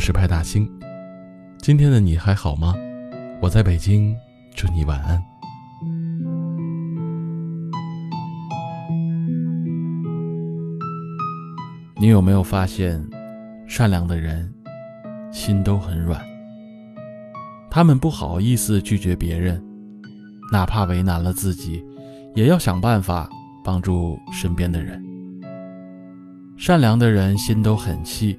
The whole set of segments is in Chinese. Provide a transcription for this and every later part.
是派大星。今天的你还好吗？我在北京，祝你晚安。你有没有发现，善良的人心都很软，他们不好意思拒绝别人，哪怕为难了自己，也要想办法帮助身边的人。善良的人心都很细。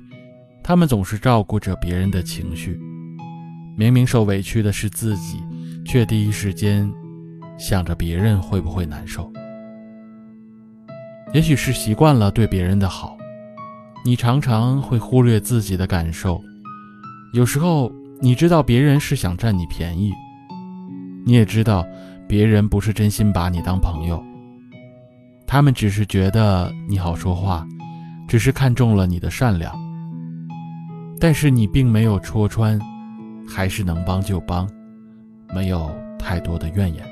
他们总是照顾着别人的情绪，明明受委屈的是自己，却第一时间想着别人会不会难受。也许是习惯了对别人的好，你常常会忽略自己的感受。有时候你知道别人是想占你便宜，你也知道别人不是真心把你当朋友，他们只是觉得你好说话，只是看中了你的善良。但是你并没有戳穿，还是能帮就帮，没有太多的怨言。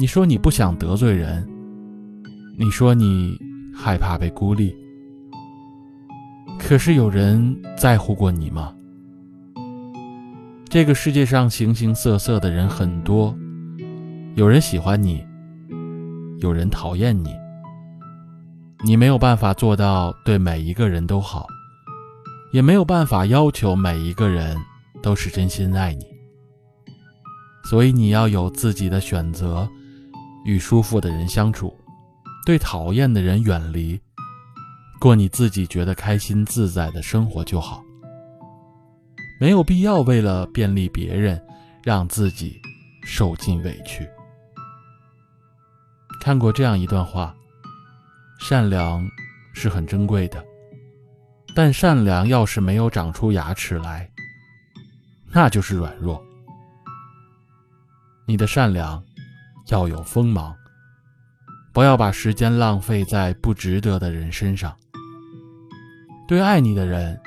你说你不想得罪人，你说你害怕被孤立，可是有人在乎过你吗？这个世界上形形色色的人很多，有人喜欢你，有人讨厌你，你没有办法做到对每一个人都好。也没有办法要求每一个人都是真心爱你，所以你要有自己的选择，与舒服的人相处，对讨厌的人远离，过你自己觉得开心自在的生活就好。没有必要为了便利别人，让自己受尽委屈。看过这样一段话：善良是很珍贵的。但善良要是没有长出牙齿来，那就是软弱。你的善良要有锋芒，不要把时间浪费在不值得的人身上。对爱你的人，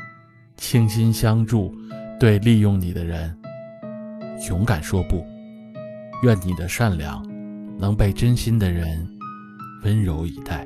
倾心相助；对利用你的人，勇敢说不。愿你的善良能被真心的人温柔以待。